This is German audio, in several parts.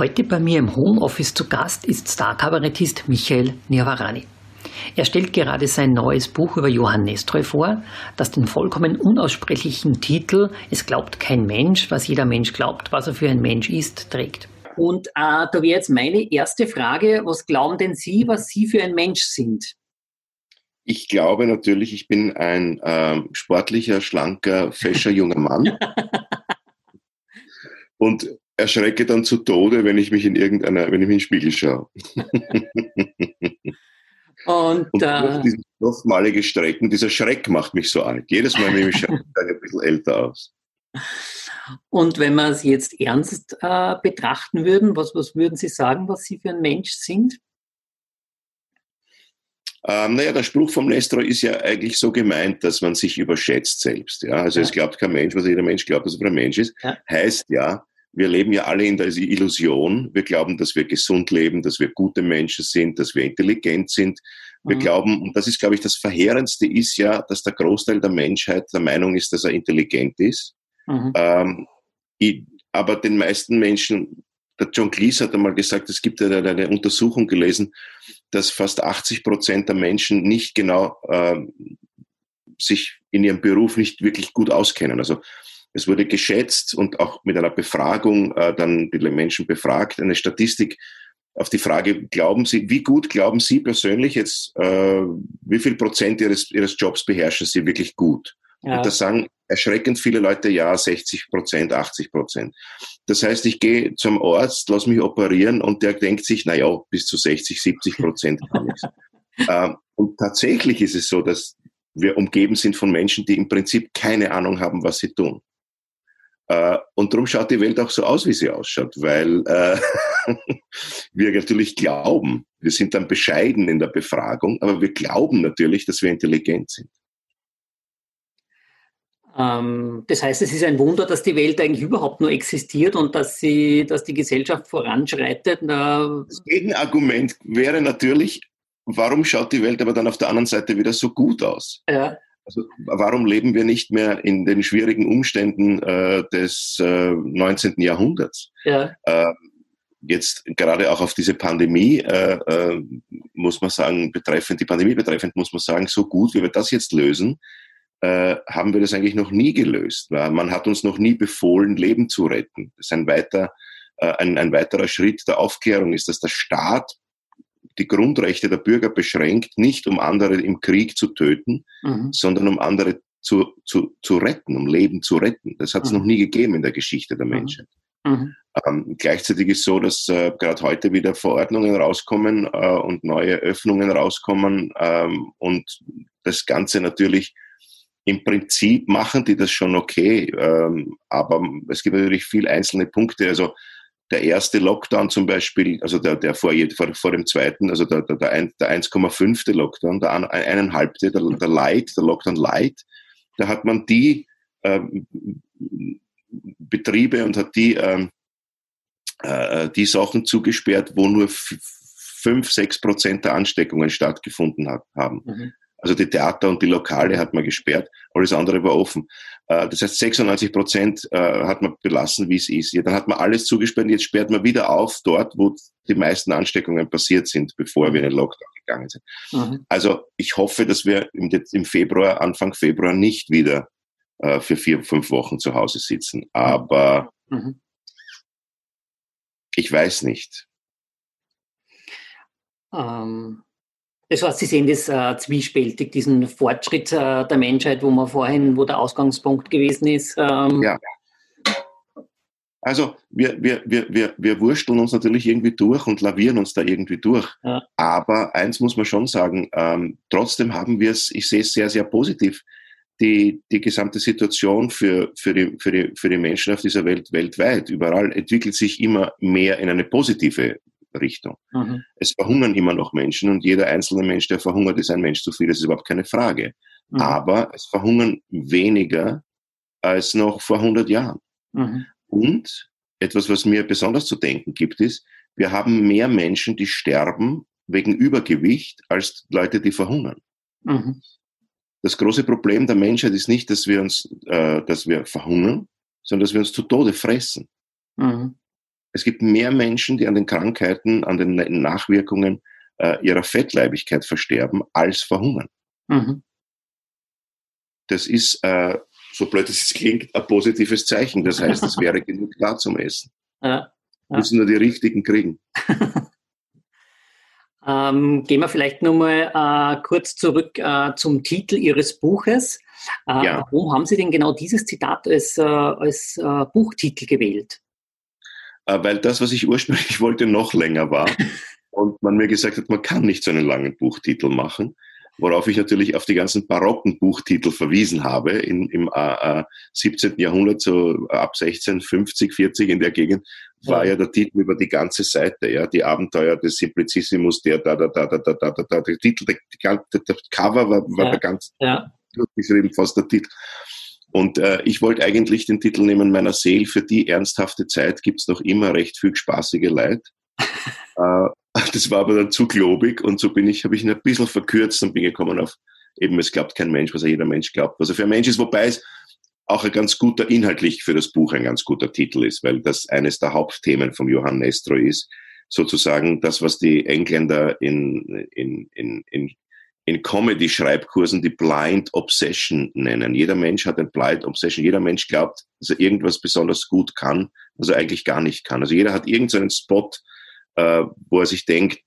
Heute bei mir im Homeoffice zu Gast ist Star-Kabarettist Michael Niavarani. Er stellt gerade sein neues Buch über Johann Nestroy vor, das den vollkommen unaussprechlichen Titel Es glaubt kein Mensch, was jeder Mensch glaubt, was er für ein Mensch ist, trägt. Und äh, da wäre jetzt meine erste Frage, was glauben denn Sie, was Sie für ein Mensch sind? Ich glaube natürlich, ich bin ein ähm, sportlicher, schlanker, fescher junger Mann. und erschrecke dann zu Tode, wenn ich mich in irgendeiner, wenn ich mich in den Spiegel schaue. Und, und äh, diese nochmalige Strecken, dieser Schreck macht mich so alt. Jedes Mal, wenn ich mich schaue, ein bisschen älter aus. Und wenn wir es jetzt ernst äh, betrachten würden, was, was würden Sie sagen, was Sie für ein Mensch sind? Ähm, naja, der Spruch vom Nestor ist ja eigentlich so gemeint, dass man sich überschätzt selbst. Ja? Also ja. es glaubt kein Mensch, was jeder Mensch glaubt, dass er ein Mensch ist. Ja. Heißt ja, wir leben ja alle in der Illusion. Wir glauben, dass wir gesund leben, dass wir gute Menschen sind, dass wir intelligent sind. Wir mhm. glauben, und das ist, glaube ich, das Verheerendste ist ja, dass der Großteil der Menschheit der Meinung ist, dass er intelligent ist. Mhm. Ähm, ich, aber den meisten Menschen, der John Cleese hat einmal gesagt, es gibt eine, eine Untersuchung gelesen, dass fast 80 Prozent der Menschen nicht genau äh, sich in ihrem Beruf nicht wirklich gut auskennen. Also es wurde geschätzt und auch mit einer Befragung äh, dann die Menschen befragt, eine Statistik auf die Frage, glauben Sie, wie gut glauben Sie persönlich jetzt, äh, wie viel Prozent Ihres, Ihres Jobs beherrschen Sie wirklich gut? Ja. Und da sagen erschreckend viele Leute, ja, 60 Prozent, 80 Prozent. Das heißt, ich gehe zum Arzt, lass mich operieren und der denkt sich, na ja, bis zu 60, 70 Prozent kann ich. ähm, und tatsächlich ist es so, dass wir umgeben sind von Menschen, die im Prinzip keine Ahnung haben, was sie tun. Äh, und darum schaut die Welt auch so aus, wie sie ausschaut, weil äh, wir natürlich glauben, wir sind dann bescheiden in der Befragung, aber wir glauben natürlich, dass wir intelligent sind. Ähm, das heißt, es ist ein Wunder, dass die Welt eigentlich überhaupt nur existiert und dass, sie, dass die Gesellschaft voranschreitet. Das Gegenargument wäre natürlich, warum schaut die Welt aber dann auf der anderen Seite wieder so gut aus? Ja. Also warum leben wir nicht mehr in den schwierigen Umständen äh, des äh, 19. Jahrhunderts? Ja. Äh, jetzt gerade auch auf diese Pandemie äh, äh, muss man sagen, betreffend die Pandemie betreffend muss man sagen, so gut wie wir das jetzt lösen, äh, haben wir das eigentlich noch nie gelöst. Man hat uns noch nie befohlen, Leben zu retten. Das ist ein weiter ein, ein weiterer Schritt der Aufklärung ist, dass der Staat die Grundrechte der Bürger beschränkt, nicht um andere im Krieg zu töten, mhm. sondern um andere zu, zu, zu retten, um Leben zu retten. Das hat es mhm. noch nie gegeben in der Geschichte der mhm. Menschheit. Mhm. Ähm, gleichzeitig ist so, dass äh, gerade heute wieder Verordnungen rauskommen äh, und neue Öffnungen rauskommen ähm, und das Ganze natürlich im Prinzip machen die das schon okay, ähm, aber es gibt natürlich viele einzelne Punkte. Also der erste Lockdown zum Beispiel, also der, der vor, vor, vor dem zweiten, also der, der, der 1,5. Lockdown, der eineinhalbte, der, der Light, der Lockdown Light, da hat man die ähm, Betriebe und hat die, ähm, äh, die Sachen zugesperrt, wo nur 5, 6 Prozent der Ansteckungen stattgefunden hat, haben. Mhm. Also die Theater und die Lokale hat man gesperrt, alles andere war offen. Äh, das heißt, 96 Prozent äh, hat man belassen, wie es ist. Ja, dann hat man alles zugesperrt und jetzt sperrt man wieder auf dort, wo die meisten Ansteckungen passiert sind, bevor wir in den Lockdown gegangen sind. Mhm. Also ich hoffe, dass wir im, Februar, Anfang Februar nicht wieder äh, für vier, fünf Wochen zu Hause sitzen. Aber mhm. ich weiß nicht. Ähm, das heißt, Sie sehen das äh, zwiespältig, diesen Fortschritt äh, der Menschheit, wo man vorhin, wo der Ausgangspunkt gewesen ist. Ähm. Ja. Also wir, wir, wir, wir, wir wursteln uns natürlich irgendwie durch und lavieren uns da irgendwie durch. Ja. Aber eins muss man schon sagen, ähm, trotzdem haben wir es, ich sehe es sehr, sehr positiv, die, die gesamte Situation für, für, die, für, die, für die Menschen auf dieser Welt weltweit, überall entwickelt sich immer mehr in eine positive Richtung. Mhm. Es verhungern immer noch Menschen und jeder einzelne Mensch, der verhungert, ist ein Mensch zu viel, das ist überhaupt keine Frage. Mhm. Aber es verhungern weniger als noch vor 100 Jahren. Mhm. Und etwas, was mir besonders zu denken gibt, ist, wir haben mehr Menschen, die sterben wegen Übergewicht, als Leute, die verhungern. Mhm. Das große Problem der Menschheit ist nicht, dass wir uns, äh, dass wir verhungern, sondern dass wir uns zu Tode fressen. Mhm. Es gibt mehr Menschen, die an den Krankheiten, an den Nachwirkungen äh, ihrer Fettleibigkeit versterben, als verhungern. Mhm. Das ist, äh, so blöd es klingt, ein positives Zeichen. Das heißt, es wäre genug da zum Essen. Ja, ja. Müssen nur die richtigen kriegen. ähm, gehen wir vielleicht nochmal äh, kurz zurück äh, zum Titel Ihres Buches. Äh, ja. Warum haben Sie denn genau dieses Zitat als, äh, als äh, Buchtitel gewählt? Äh, weil das, was ich ursprünglich wollte, noch länger war. und man mir gesagt hat, man kann nicht so einen langen Buchtitel machen worauf ich natürlich auf die ganzen barocken Buchtitel verwiesen habe in, im äh, 17. Äh, Jahrhundert, so ab 16, 50, 40 in der Gegend, war ja der Titel über die ganze Seite, ja, die Abenteuer des Simplicissimus, der da, da, da, da, da, da, da, der Titel, der, der, der Cover war, war ja. der ganz ja. geschrieben, fast der Titel. Und äh, ich wollte eigentlich den Titel nehmen, meiner Seele, für die ernsthafte Zeit gibt's noch immer recht viel spaßige Leid. äh, das war aber dann zu globig und so bin ich, habe ich ihn ein bisschen verkürzt und bin gekommen auf eben, es glaubt kein Mensch, was jeder Mensch glaubt, was er für ein Mensch ist, wobei es auch ein ganz guter, inhaltlich für das Buch ein ganz guter Titel ist, weil das eines der Hauptthemen von Johann Nestro ist, sozusagen das, was die Engländer in, in, in, in, in Comedy-Schreibkursen die Blind Obsession nennen. Jeder Mensch hat ein Blind Obsession. Jeder Mensch glaubt, dass er irgendwas besonders gut kann, was er eigentlich gar nicht kann. Also jeder hat irgendeinen Spot, äh, wo er sich denkt,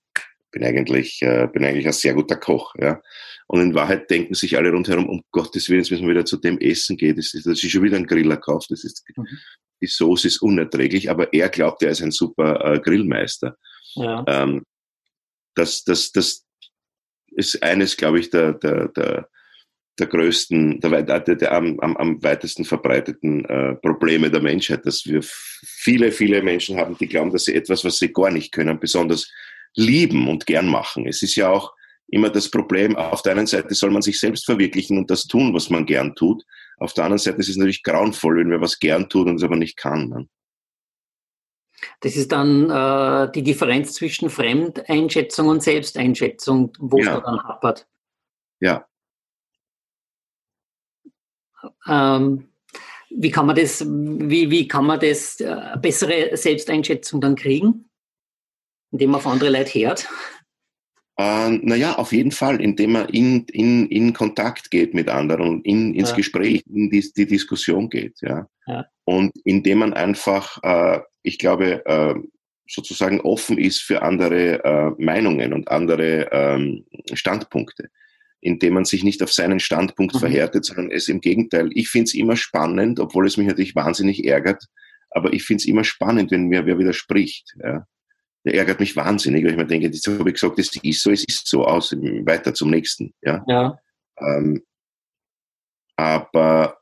bin eigentlich, äh, bin eigentlich ein sehr guter Koch. Ja? Und in Wahrheit denken sich alle rundherum, um Gottes Willen, jetzt müssen wir wieder zu dem Essen gehen. Das ist, das ist schon wieder ein Griller kauft. Das ist, mhm. Die Soße ist unerträglich, aber er glaubt, er ist ein super äh, Grillmeister. Ja. Ähm, das, das, das ist eines, glaube ich, der, der, der, der größten, der, der, der am, am, am weitesten verbreiteten äh, Probleme der Menschheit, dass wir viele, viele Menschen haben, die glauben, dass sie etwas, was sie gar nicht können, besonders lieben und gern machen. Es ist ja auch immer das Problem, auf der einen Seite soll man sich selbst verwirklichen und das tun, was man gern tut. Auf der anderen Seite ist es natürlich grauenvoll, wenn man was gern tut und es aber nicht kann. Das ist dann äh, die Differenz zwischen Fremdeinschätzung und Selbsteinschätzung, wo ja. es dann hapert. Ja, ähm, wie kann man das, wie, wie kann man das äh, bessere Selbsteinschätzung dann kriegen? Indem man auf andere Leute hört? Äh, naja, auf jeden Fall, indem man in, in, in Kontakt geht mit anderen in, ins ja. Gespräch, in die, die Diskussion geht. Ja. ja. Und indem man einfach, äh, ich glaube, äh, sozusagen offen ist für andere äh, Meinungen und andere ähm, Standpunkte indem man sich nicht auf seinen Standpunkt mhm. verhärtet, sondern es im Gegenteil. Ich finde es immer spannend, obwohl es mich natürlich wahnsinnig ärgert, aber ich finde es immer spannend, wenn mir wer widerspricht. Ja. Der ärgert mich wahnsinnig, weil ich mir denke, das habe ich gesagt, das ist so, es ist so aus, weiter zum nächsten. Ja. ja. Ähm, aber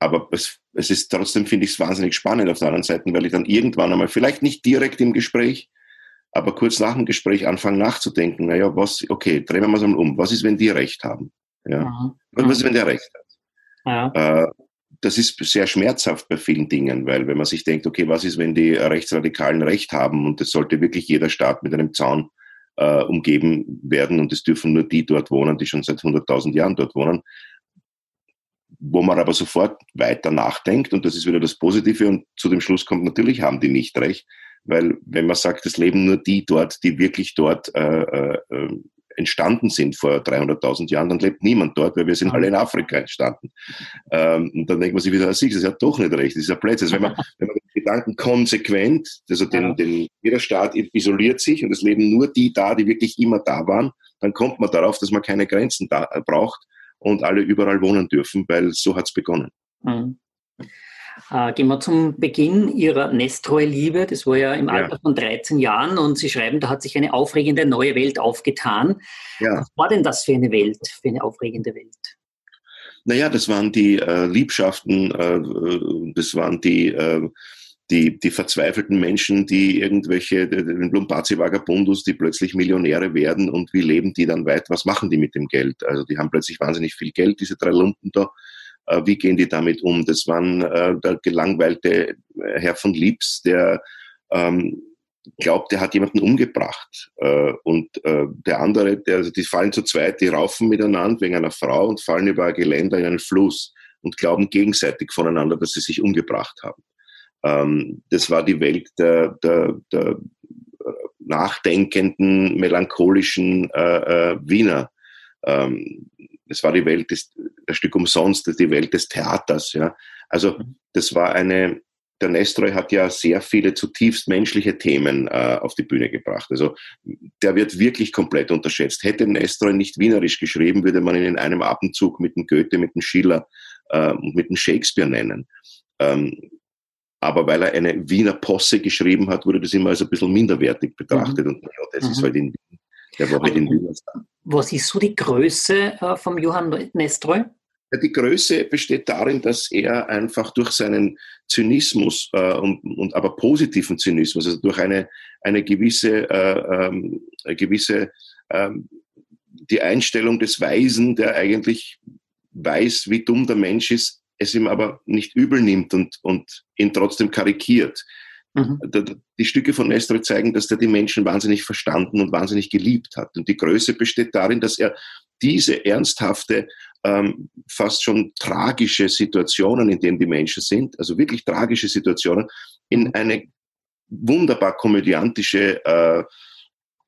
aber es, es ist trotzdem, finde ich es wahnsinnig spannend auf der anderen Seite, weil ich dann irgendwann einmal, vielleicht nicht direkt im Gespräch, aber kurz nach dem Gespräch anfangen nachzudenken, naja, was, okay, drehen wir mal so um, was ist, wenn die Recht haben? Ja. Mhm. Was ist, wenn der Recht hat? Ja. Äh, das ist sehr schmerzhaft bei vielen Dingen, weil wenn man sich denkt, okay, was ist, wenn die Rechtsradikalen Recht haben und es sollte wirklich jeder Staat mit einem Zaun äh, umgeben werden und es dürfen nur die dort wohnen, die schon seit 100.000 Jahren dort wohnen, wo man aber sofort weiter nachdenkt und das ist wieder das Positive und zu dem Schluss kommt, natürlich haben die nicht recht, weil wenn man sagt, es leben nur die dort, die wirklich dort äh, äh, entstanden sind vor 300.000 Jahren, dann lebt niemand dort, weil wir sind alle in Afrika entstanden. Ähm, und dann denkt man sich wieder, das ist ja doch nicht recht, das ist ja Plätze. Also wenn man, wenn man den Gedanken konsequent, also den, den, jeder Staat isoliert sich und es leben nur die da, die wirklich immer da waren, dann kommt man darauf, dass man keine Grenzen da, äh, braucht und alle überall wohnen dürfen, weil so hat es begonnen. Mhm. Äh, gehen wir zum Beginn Ihrer Nestroy-Liebe. Das war ja im ja. Alter von 13 Jahren und Sie schreiben, da hat sich eine aufregende neue Welt aufgetan. Ja. Was war denn das für eine Welt, für eine aufregende Welt? Naja, das waren die äh, Liebschaften, äh, das waren die, äh, die, die verzweifelten Menschen, die irgendwelche, den Blumpazi-Vagabundus, die plötzlich Millionäre werden und wie leben die dann weit? Was machen die mit dem Geld? Also die haben plötzlich wahnsinnig viel Geld, diese drei Lumpen da äh, wie gehen die damit um? Das waren äh, der gelangweilte äh, Herr von Liebs, der ähm, glaubt, er hat jemanden umgebracht. Äh, und äh, der andere, der, also die fallen zu zweit, die raufen miteinander wegen einer Frau und fallen über ein Geländer in einen Fluss und glauben gegenseitig voneinander, dass sie sich umgebracht haben. Ähm, das war die Welt der, der, der nachdenkenden, melancholischen äh, äh, Wiener. Ähm, das war die Welt des, ein Stück umsonst, die Welt des Theaters. Ja. Also das war eine, der Nestroy hat ja sehr viele zutiefst menschliche Themen äh, auf die Bühne gebracht. Also der wird wirklich komplett unterschätzt. Hätte Nestroy nicht wienerisch geschrieben, würde man ihn in einem Atemzug mit dem Goethe, mit dem Schiller äh, und mit dem Shakespeare nennen. Ähm, aber weil er eine Wiener Posse geschrieben hat, wurde das immer als ein bisschen minderwertig betrachtet. Mhm. Und ja, das mhm. ist halt in Wien. Der war halt in Wien. Was ist so die Größe äh, vom Johann Nestroy? Ja, die Größe besteht darin, dass er einfach durch seinen Zynismus äh, und, und aber positiven Zynismus, also durch eine, eine gewisse, äh, ähm, gewisse ähm, die Einstellung des Weisen, der eigentlich weiß, wie dumm der Mensch ist, es ihm aber nicht übel nimmt und, und ihn trotzdem karikiert. Mhm. Die Stücke von Nestor zeigen, dass er die Menschen wahnsinnig verstanden und wahnsinnig geliebt hat. Und die Größe besteht darin, dass er diese ernsthafte, ähm, fast schon tragische Situationen, in denen die Menschen sind, also wirklich tragische Situationen, in eine wunderbar komödiantische äh,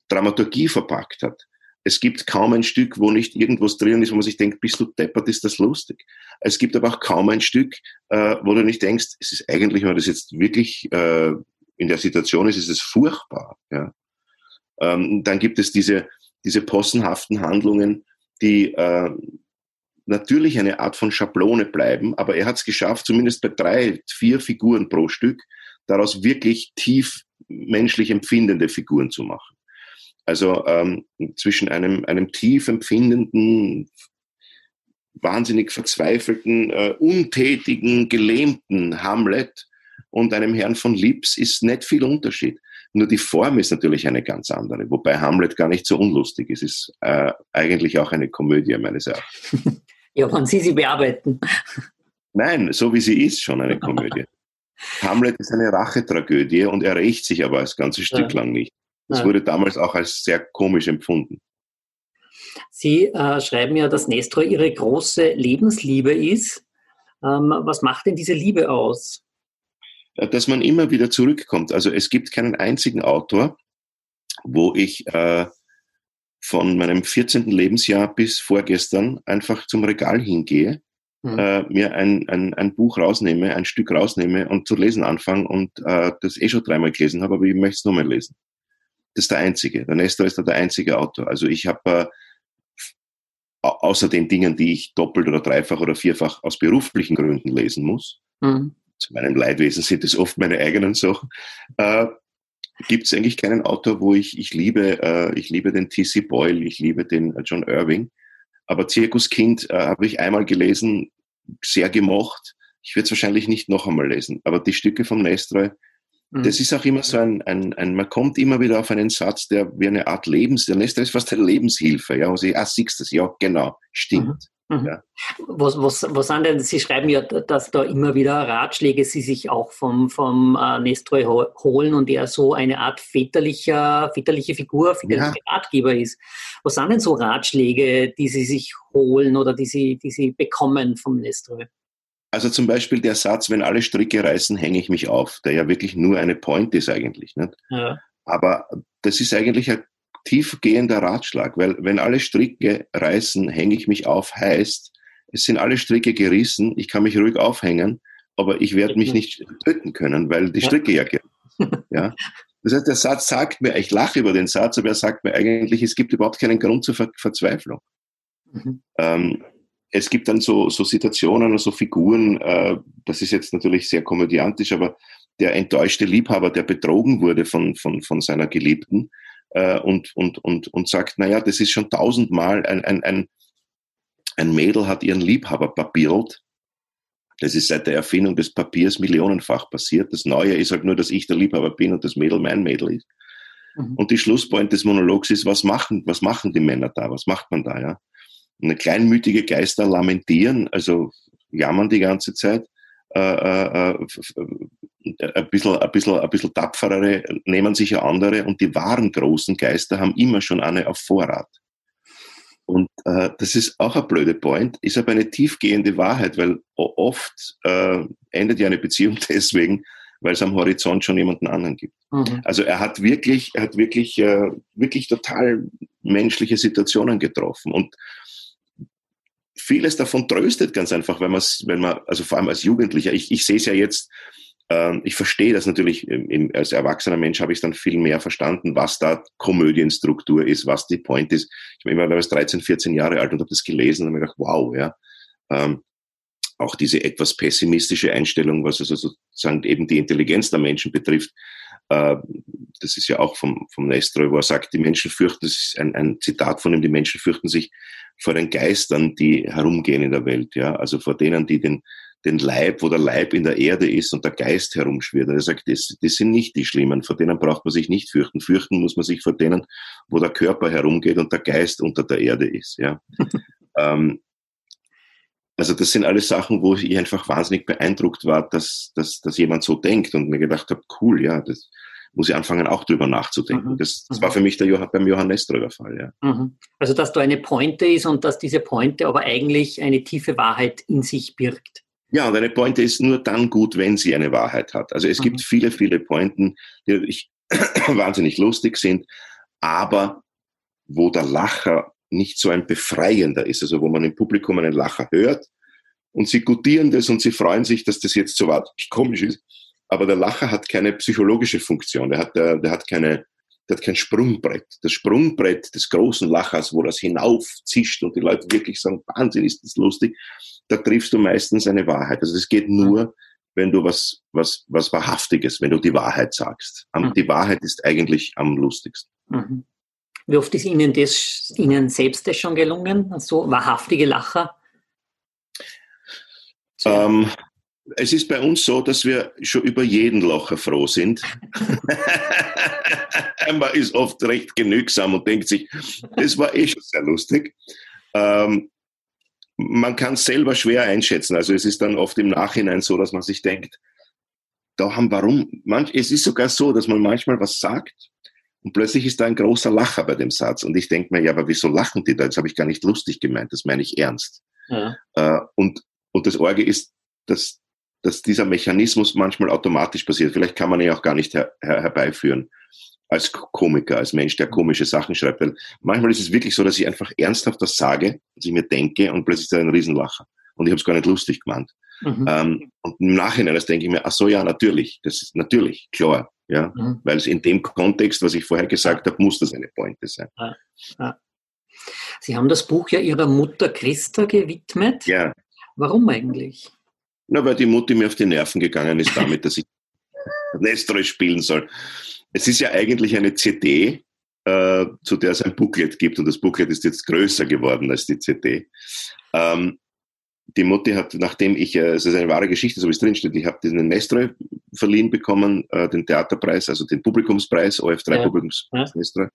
Dramaturgie verpackt hat. Es gibt kaum ein Stück, wo nicht irgendwas drin ist, wo man sich denkt, bist du deppert, ist das lustig. Es gibt aber auch kaum ein Stück, äh, wo du nicht denkst, es ist eigentlich, wenn man das jetzt wirklich äh, in der Situation ist, ist es furchtbar. Ja. Ähm, dann gibt es diese, diese possenhaften Handlungen, die äh, natürlich eine Art von Schablone bleiben, aber er hat es geschafft, zumindest bei drei, vier Figuren pro Stück, daraus wirklich tief menschlich empfindende Figuren zu machen. Also ähm, zwischen einem, einem tief empfindenden, wahnsinnig verzweifelten, äh, untätigen, gelähmten Hamlet und einem Herrn von Lips ist nicht viel Unterschied. Nur die Form ist natürlich eine ganz andere, wobei Hamlet gar nicht so unlustig ist. Es ist äh, eigentlich auch eine Komödie meines Erachtens. Ja, wenn Sie sie bearbeiten. Nein, so wie sie ist, schon eine Komödie. Hamlet ist eine Rachetragödie und er rächt sich aber das ganze Stück ja. lang nicht. Das ja. wurde damals auch als sehr komisch empfunden. Sie äh, schreiben ja, dass Nestor Ihre große Lebensliebe ist. Ähm, was macht denn diese Liebe aus? Dass man immer wieder zurückkommt. Also es gibt keinen einzigen Autor, wo ich äh, von meinem 14. Lebensjahr bis vorgestern einfach zum Regal hingehe, mhm. äh, mir ein, ein, ein Buch rausnehme, ein Stück rausnehme und zu lesen anfange und äh, das eh schon dreimal gelesen habe, aber ich möchte es nochmal lesen. Das ist der einzige. Der Nestor ist da der einzige Autor. Also ich habe äh, außer den Dingen, die ich doppelt oder dreifach oder vierfach aus beruflichen Gründen lesen muss, mhm. zu meinem Leidwesen sind es oft meine eigenen Sachen, äh, gibt es eigentlich keinen Autor, wo ich, ich liebe, äh, ich liebe den T.C. Boyle, ich liebe den äh, John Irving, aber Zirkuskind äh, habe ich einmal gelesen, sehr gemocht. Ich würde es wahrscheinlich nicht noch einmal lesen, aber die Stücke vom Nestroy, Mhm. Das ist auch immer so ein, ein, ein, man kommt immer wieder auf einen Satz, der wie eine Art Lebens, der Nestor ist fast eine Lebenshilfe, ja, und sie, ah, siehst du das, ja, genau, stimmt. Mhm. mhm. Ja. Was, was, was sind denn, Sie schreiben ja, dass da immer wieder Ratschläge Sie sich auch vom, vom äh, Nestroy holen und er so eine Art väterlicher, väterliche Figur, väterlicher ja. Ratgeber ist. Was sind denn so Ratschläge, die Sie sich holen oder die Sie, die Sie bekommen vom Nestroy? Also zum Beispiel der Satz, wenn alle Stricke reißen, hänge ich mich auf, der ja wirklich nur eine Point ist eigentlich. Nicht? Ja. Aber das ist eigentlich ein tiefgehender Ratschlag, weil wenn alle Stricke reißen, hänge ich mich auf, heißt, es sind alle Stricke gerissen, ich kann mich ruhig aufhängen, aber ich werde mich nicht töten können, weil die Stricke ja gerissen. Ja? Das heißt, der Satz sagt mir, ich lache über den Satz, aber er sagt mir eigentlich, es gibt überhaupt keinen Grund zur Ver Verzweiflung. Mhm. Ähm, es gibt dann so, so Situationen und so Figuren, äh, das ist jetzt natürlich sehr komödiantisch, aber der enttäuschte Liebhaber, der betrogen wurde von, von, von seiner Geliebten äh, und, und, und, und sagt, naja, das ist schon tausendmal, ein, ein, ein, ein Mädel hat ihren Liebhaber papiert. Das ist seit der Erfindung des Papiers millionenfach passiert. Das Neue ist halt nur, dass ich der Liebhaber bin und das Mädel mein Mädel ist. Mhm. Und die Schlusspoint des Monologs ist, was machen, was machen die Männer da? Was macht man da, ja? Eine kleinmütige Geister lamentieren, also jammern die ganze Zeit. Äh, äh, äh, ein, bisschen, ein, bisschen, ein bisschen tapferere nehmen sich ja andere und die wahren großen Geister haben immer schon eine auf Vorrat. Und äh, das ist auch ein blöde Point, ist aber eine tiefgehende Wahrheit, weil oft äh, endet ja eine Beziehung deswegen, weil es am Horizont schon jemanden anderen gibt. Mhm. Also er hat wirklich, er hat wirklich, äh, wirklich total menschliche Situationen getroffen und vieles davon tröstet ganz einfach, wenn man wenn man, also vor allem als Jugendlicher, ich, ich sehe es ja jetzt, äh, ich verstehe das natürlich, im, als erwachsener Mensch habe ich es dann viel mehr verstanden, was da Komödienstruktur ist, was die Point ist. Ich meine, ich war 13, 14 Jahre alt und habe das gelesen und habe mir gedacht, wow, ja. Ähm, auch diese etwas pessimistische Einstellung, was also sozusagen eben die Intelligenz der Menschen betrifft, das ist ja auch vom, vom Nestroy, wo er sagt, die Menschen fürchten, das ist ein, ein Zitat von ihm, die Menschen fürchten sich vor den Geistern, die herumgehen in der Welt, ja, also vor denen, die den, den Leib, wo der Leib in der Erde ist und der Geist herumschwirrt. Er sagt, das, das sind nicht die Schlimmen, vor denen braucht man sich nicht fürchten. Fürchten muss man sich vor denen, wo der Körper herumgeht und der Geist unter der Erde ist, ja. ähm, also das sind alles Sachen, wo ich einfach wahnsinnig beeindruckt war, dass, dass, dass jemand so denkt und mir gedacht habe, cool, ja, das muss ich anfangen, auch drüber nachzudenken. Mhm. Das, das, war mhm. für mich der Johann, beim Johannes der Fall. Ja. Mhm. Also dass da eine Pointe ist und dass diese Pointe aber eigentlich eine tiefe Wahrheit in sich birgt. Ja, und eine Pointe ist nur dann gut, wenn sie eine Wahrheit hat. Also es mhm. gibt viele, viele Pointen, die ich wahnsinnig lustig sind, aber wo der Lacher nicht so ein befreiender ist, also wo man im Publikum einen Lacher hört und sie gutieren das und sie freuen sich, dass das jetzt so wahnsinnig komisch ist. Aber der Lacher hat keine psychologische Funktion, der hat, der, der hat keine, der hat kein Sprungbrett. Das Sprungbrett des großen Lachers, wo das hinaufzischt und die Leute wirklich sagen, Wahnsinn, ist das lustig, da triffst du meistens eine Wahrheit. Also das geht nur, wenn du was, was, was Wahrhaftiges, wenn du die Wahrheit sagst. Mhm. Die Wahrheit ist eigentlich am lustigsten. Mhm. Wie oft ist Ihnen das Ihnen selbst das schon gelungen? So wahrhaftige Lacher? Ähm, es ist bei uns so, dass wir schon über jeden Lacher froh sind. Man ist oft recht genügsam und denkt sich, das war eh schon sehr lustig. Ähm, man kann es selber schwer einschätzen. Also es ist dann oft im Nachhinein so, dass man sich denkt, da haben warum, manch, es ist sogar so, dass man manchmal was sagt und plötzlich ist da ein großer Lacher bei dem Satz. Und ich denke mir, ja, aber wieso lachen die da? Das habe ich gar nicht lustig gemeint, das meine ich ernst. Ja. Äh, und, und das Orge ist, dass, dass dieser Mechanismus manchmal automatisch passiert. Vielleicht kann man ihn auch gar nicht her, her, herbeiführen als Komiker, als Mensch, der komische Sachen schreibt. Weil manchmal ist es wirklich so, dass ich einfach ernsthaft das sage, was ich mir denke und plötzlich ist da ein Riesenlacher. Und ich habe es gar nicht lustig gemeint. Mhm. Ähm, und im Nachhinein, das denke ich mir, ach so, ja, natürlich, das ist natürlich, klar, ja, mhm. weil es in dem Kontext, was ich vorher gesagt habe, muss das eine Pointe sein. Ja. Ja. Sie haben das Buch ja Ihrer Mutter Christa gewidmet. Ja. Warum eigentlich? Na, weil die Mutti mir auf die Nerven gegangen ist damit, dass ich Nestroy spielen soll. Es ist ja eigentlich eine CD, äh, zu der es ein Booklet gibt und das Booklet ist jetzt größer geworden als die CD. Ähm, die Mutti hat, nachdem ich, äh, es ist eine wahre Geschichte, so wie es drinsteht, ich habe diesen Nestroy verliehen bekommen, äh, den Theaterpreis, also den Publikumspreis, OF3 ja. Publikumspreis ja.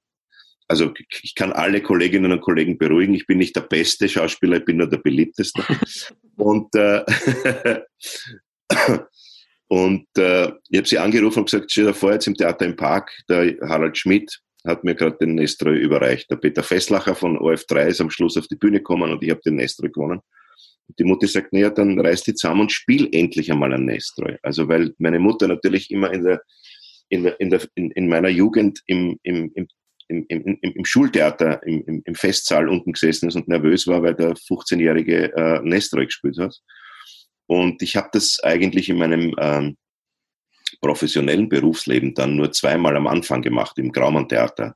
Also ich kann alle Kolleginnen und Kollegen beruhigen, ich bin nicht der beste Schauspieler, ich bin nur der beliebteste. und äh, und äh, ich habe sie angerufen und gesagt, stell dir vor, jetzt im Theater im Park, der Harald Schmidt hat mir gerade den Nestroy überreicht. Der Peter Fesslacher von OF3 ist am Schluss auf die Bühne gekommen und ich habe den Nestroy gewonnen. Die Mutter sagt, naja, dann reiß die zusammen und spiel endlich einmal ein Nestroy. Also weil meine Mutter natürlich immer in der, in, der, in, der, in, in meiner Jugend im, im, im, im, im, im Schultheater, im, im, Festsaal unten gesessen ist und nervös war, weil der 15-jährige äh, Nestroy gespielt hat. Und ich habe das eigentlich in meinem ähm, professionellen Berufsleben dann nur zweimal am Anfang gemacht, im Graumann Theater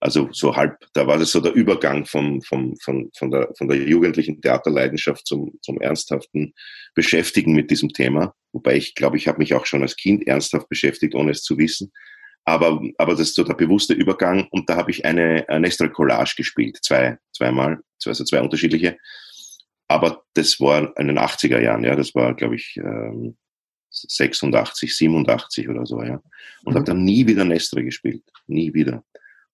also so halb, da war das so der Übergang vom, vom, von, von, der, von der jugendlichen Theaterleidenschaft zum, zum ernsthaften Beschäftigen mit diesem Thema. Wobei ich glaube, ich habe mich auch schon als Kind ernsthaft beschäftigt, ohne es zu wissen. Aber, aber das ist so der bewusste Übergang und da habe ich eine, eine extra Collage gespielt, zwei, zweimal, also zwei unterschiedliche. Aber das war in den 80er Jahren, ja, das war, glaube ich, ähm, 86, 87 oder so, ja. Und mhm. habe dann nie wieder Nestre gespielt. Nie wieder.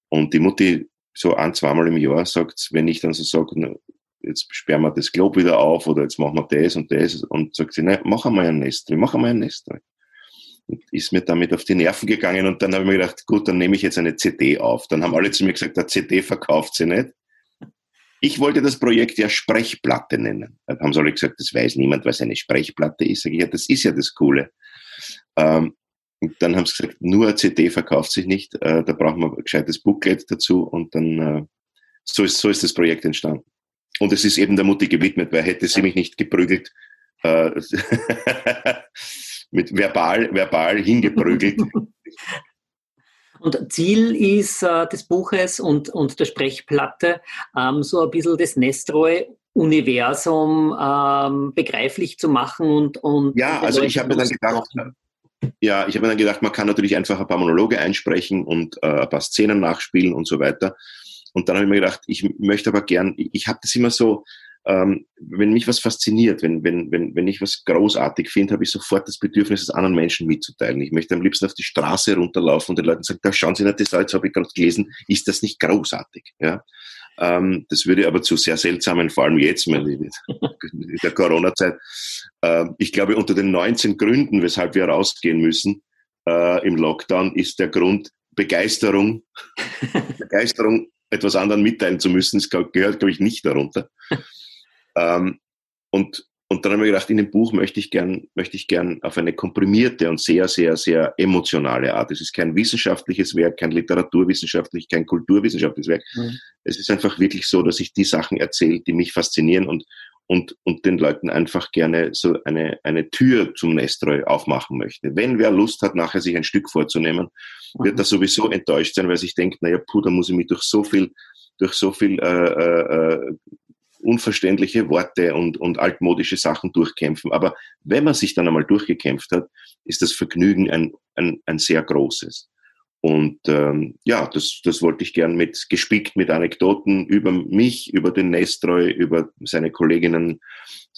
Und die Mutti so ein, zweimal im Jahr sagt, wenn ich dann so sage, jetzt sperren wir das Glob wieder auf oder jetzt machen wir das und das und sagt sie, nein, mach einmal ein Nest mach einmal ein Nest Und ist mir damit auf die Nerven gegangen und dann habe ich mir gedacht, gut, dann nehme ich jetzt eine CD auf. Dann haben alle zu mir gesagt, der CD verkauft sie nicht. Ich wollte das Projekt ja Sprechplatte nennen. Dann haben sie alle gesagt, das weiß niemand, was eine Sprechplatte ist. Sag ich, ja, das ist ja das Coole. Ähm, Und dann haben sie gesagt, nur eine CD verkauft sich nicht, äh, da brauchen wir ein gescheites Booklet dazu und dann äh, so, ist, so ist das Projekt entstanden. Und es ist eben der Mutti gewidmet, weil hätte sie mich nicht geprügelt, äh, mit verbal, verbal hingeprügelt. Und Ziel ist äh, des Buches und, und der Sprechplatte ähm, so ein bisschen das Nestroy-Universum ähm, begreiflich zu machen und, und ja, also ich habe mir dann gedacht, ja, ich habe mir dann gedacht, man kann natürlich einfach ein paar Monologe einsprechen und äh, ein paar Szenen nachspielen und so weiter. Und dann habe ich mir gedacht, ich möchte aber gern, ich habe das immer so, ähm, wenn mich was fasziniert, wenn, wenn, wenn, wenn ich was großartig finde, habe ich sofort das Bedürfnis, es anderen Menschen mitzuteilen. Ich möchte am liebsten auf die Straße runterlaufen und den Leuten sagen, da schauen Sie nicht das habe ich gerade gelesen, ist das nicht großartig? Ja? Ähm, das würde aber zu sehr seltsamen, vor allem jetzt in der Corona-Zeit. Äh, ich glaube, unter den 19 Gründen, weshalb wir rausgehen müssen äh, im Lockdown, ist der Grund Begeisterung. Begeisterung, etwas anderen mitteilen zu müssen, das gehört, glaube ich, nicht darunter. Ähm, und, und dann haben wir gedacht, in dem Buch möchte ich gern, möchte ich gern auf eine komprimierte und sehr, sehr, sehr emotionale Art. Es ist kein wissenschaftliches Werk, kein literaturwissenschaftliches, kein kulturwissenschaftliches Werk. Mhm. Es ist einfach wirklich so, dass ich die Sachen erzähle, die mich faszinieren und, und, und den Leuten einfach gerne so eine, eine Tür zum Nestroy aufmachen möchte. Wenn wer Lust hat, nachher sich ein Stück vorzunehmen, wird mhm. er sowieso enttäuscht sein, weil sich denkt, naja, puh, da muss ich mich durch so viel, durch so viel äh, äh, äh unverständliche Worte und, und altmodische Sachen durchkämpfen. Aber wenn man sich dann einmal durchgekämpft hat, ist das Vergnügen ein, ein, ein sehr großes. Und ähm, ja, das, das wollte ich gern mit gespickt mit Anekdoten über mich, über den Nestroy, über seine Kolleginnen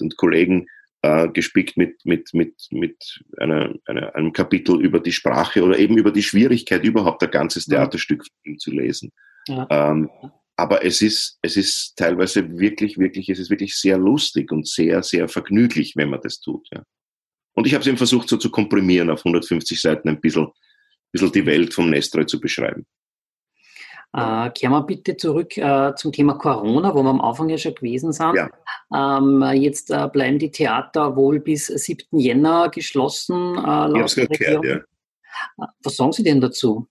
und Kollegen, äh, gespickt mit, mit, mit, mit einer, einer, einem Kapitel über die Sprache oder eben über die Schwierigkeit, überhaupt ein ganzes Theaterstück zu lesen. Ja. Ähm, aber es ist, es ist teilweise wirklich, wirklich, es ist wirklich sehr lustig und sehr, sehr vergnüglich, wenn man das tut. Ja. Und ich habe es eben versucht, so zu komprimieren, auf 150 Seiten ein bisschen, bisschen die Welt vom Nestroy zu beschreiben. Äh, kehren wir bitte zurück äh, zum Thema Corona, wo wir am Anfang ja schon gewesen sind. Ja. Ähm, jetzt äh, bleiben die Theater wohl bis 7. Jänner geschlossen. Äh, ich gehört, ja. Äh, was sagen Sie denn dazu?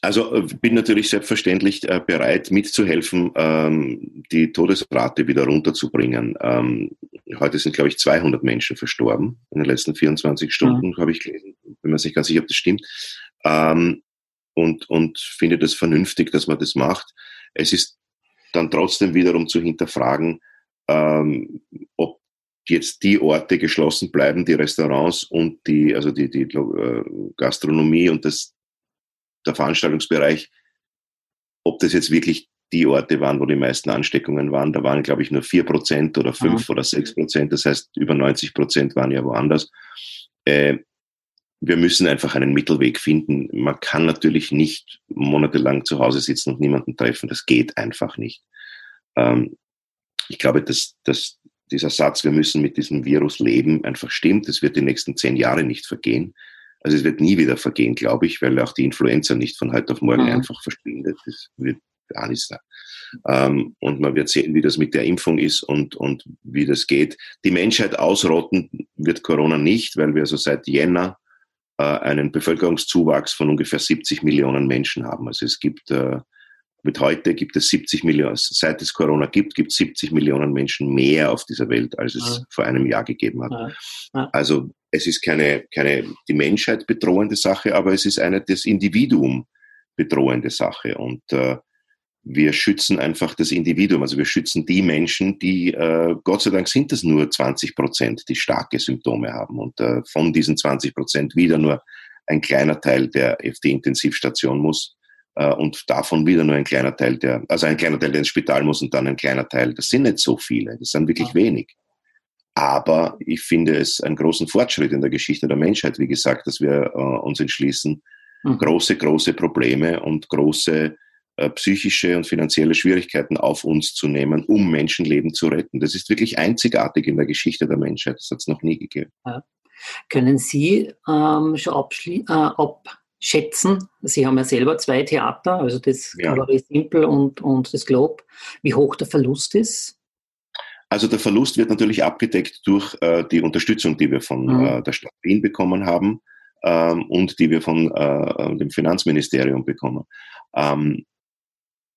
Also äh, bin natürlich selbstverständlich äh, bereit, mitzuhelfen, ähm, die Todesrate wieder runterzubringen. Ähm, heute sind, glaube ich, 200 Menschen verstorben in den letzten 24 Stunden, mhm. habe ich gelesen. Bin mir nicht ganz sicher, ob das stimmt. Ähm, und, und finde das vernünftig, dass man das macht. Es ist dann trotzdem wiederum zu hinterfragen, ob jetzt die Orte geschlossen bleiben, die Restaurants und die, also die, die äh, Gastronomie und das, der Veranstaltungsbereich, ob das jetzt wirklich die Orte waren, wo die meisten Ansteckungen waren. Da waren, glaube ich, nur vier Prozent oder fünf mhm. oder sechs Prozent. Das heißt, über 90 Prozent waren ja woanders. Äh, wir müssen einfach einen Mittelweg finden. Man kann natürlich nicht monatelang zu Hause sitzen und niemanden treffen. Das geht einfach nicht. Ähm, ich glaube, dass, dass dieser Satz, wir müssen mit diesem Virus leben, einfach stimmt. Es wird die nächsten zehn Jahre nicht vergehen. Also es wird nie wieder vergehen, glaube ich, weil auch die Influenza nicht von heute auf morgen mhm. einfach verschwindet. Das wird gar nicht sein. Ähm, und man wird sehen, wie das mit der Impfung ist und, und wie das geht. Die Menschheit ausrotten wird Corona nicht, weil wir so seit Jänner äh, einen Bevölkerungszuwachs von ungefähr 70 Millionen Menschen haben. Also es gibt äh, mit heute gibt es 70 Millionen, seit es Corona gibt, gibt es 70 Millionen Menschen mehr auf dieser Welt, als es ja. vor einem Jahr gegeben hat. Ja. Also es ist keine, keine die Menschheit bedrohende Sache, aber es ist eine das Individuum bedrohende Sache. Und äh, wir schützen einfach das Individuum, also wir schützen die Menschen, die, äh, Gott sei Dank sind es nur 20 Prozent, die starke Symptome haben. Und äh, von diesen 20 Prozent wieder nur ein kleiner Teil, der auf die Intensivstation muss. Äh, und davon wieder nur ein kleiner Teil, der, also ein kleiner Teil, der ins Spital muss und dann ein kleiner Teil. Das sind nicht so viele, das sind wirklich ja. wenig. Aber ich finde es einen großen Fortschritt in der Geschichte der Menschheit, wie gesagt, dass wir äh, uns entschließen, mhm. große, große Probleme und große äh, psychische und finanzielle Schwierigkeiten auf uns zu nehmen, um Menschenleben zu retten. Das ist wirklich einzigartig in der Geschichte der Menschheit. Das hat es noch nie gegeben. Ja. Können Sie ähm, schon äh, abschätzen, Sie haben ja selber zwei Theater, also das ja. Simple und, und das Globe, wie hoch der Verlust ist? Also der Verlust wird natürlich abgedeckt durch äh, die Unterstützung, die wir von mhm. äh, der Stadt Wien bekommen haben. ähm, und die wir von äh, dem Finanzministerium bekommen. Ähm,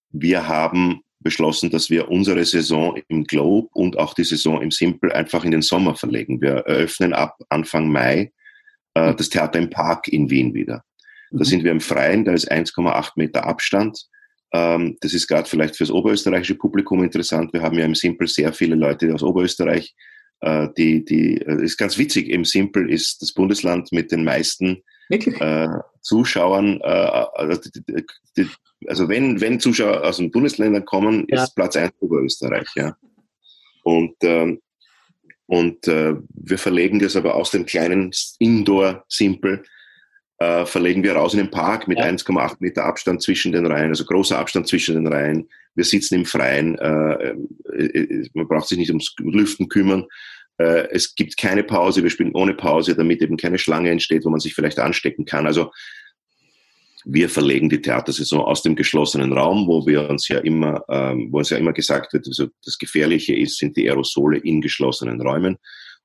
wir haben beschlossen, dass wir unsere Saison im Globe und auch die Saison im Simple einfach in den Sommer verlegen. Wir eröffnen ab Anfang Mai äh, das Theater im Park in Wien wieder. Da mhm. sind wir im Freien, da ist 1,8 Meter Abstand. Ähm, das ist gerade vielleicht fürs oberösterreichische Publikum interessant. Wir haben ja im Simple sehr viele Leute aus Oberösterreich. Äh, die, die, äh, ist ganz witzig. Im Simple ist das Bundesland mit den meisten äh, Zuschauern, also, also wenn, wenn Zuschauer aus den Bundesländern kommen, ja. ist Platz 1 Oberösterreich. Ja. Und, ähm, und äh, wir verlegen das aber aus dem kleinen Indoor-Simple äh, verlegen wir raus in den Park mit ja. 1,8 Meter Abstand zwischen den Reihen, also großer Abstand zwischen den Reihen. Wir sitzen im Freien, äh, äh, äh, man braucht sich nicht ums Lüften kümmern. Äh, es gibt keine Pause, wir spielen ohne Pause, damit eben keine Schlange entsteht, wo man sich vielleicht anstecken kann. Also wir verlegen die Theatersaison aus dem geschlossenen Raum, wo wir uns ja immer, ähm, wo uns ja immer gesagt wird, also das Gefährliche ist, sind die Aerosole in geschlossenen Räumen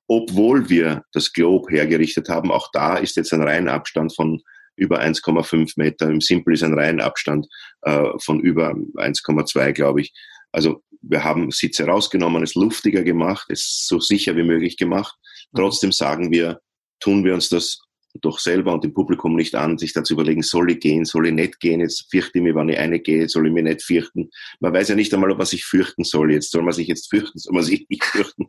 obwohl wir das Globe hergerichtet haben. Auch da ist jetzt ein Reihenabstand von über 1,5 Meter. Im Simple ist ein Reihenabstand äh, von über 1,2, glaube ich. Also wir haben Sitze rausgenommen, es luftiger gemacht, es so sicher wie möglich gemacht. Trotzdem sagen wir, tun wir uns das doch selber und dem Publikum nicht an, sich dazu überlegen, soll ich gehen, soll ich nicht gehen, jetzt fürchte ich mich, wenn ich eine gehe, soll ich mich nicht fürchten. Man weiß ja nicht einmal, ob man sich fürchten soll jetzt. Soll man sich jetzt fürchten, soll man sich nicht fürchten?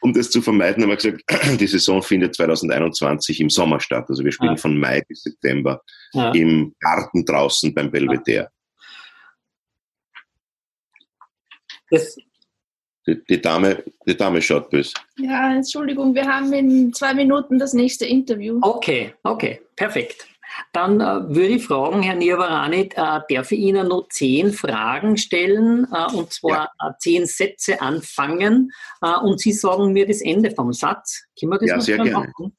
Um das zu vermeiden, haben wir gesagt, die Saison findet 2021 im Sommer statt. Also wir spielen ja. von Mai bis September ja. im Garten draußen beim Belvedere. Das die, die, Dame, die Dame schaut böse. Ja, Entschuldigung, wir haben in zwei Minuten das nächste Interview. Okay, okay, perfekt. Dann äh, würde ich fragen, Herr Niavarani, äh, darf ich Ihnen noch zehn Fragen stellen, äh, und zwar ja. Äh, zehn Sätze anfangen, äh, und Sie sagen mir das Ende vom Satz. Können wir das ja, sehr gerne. Machen?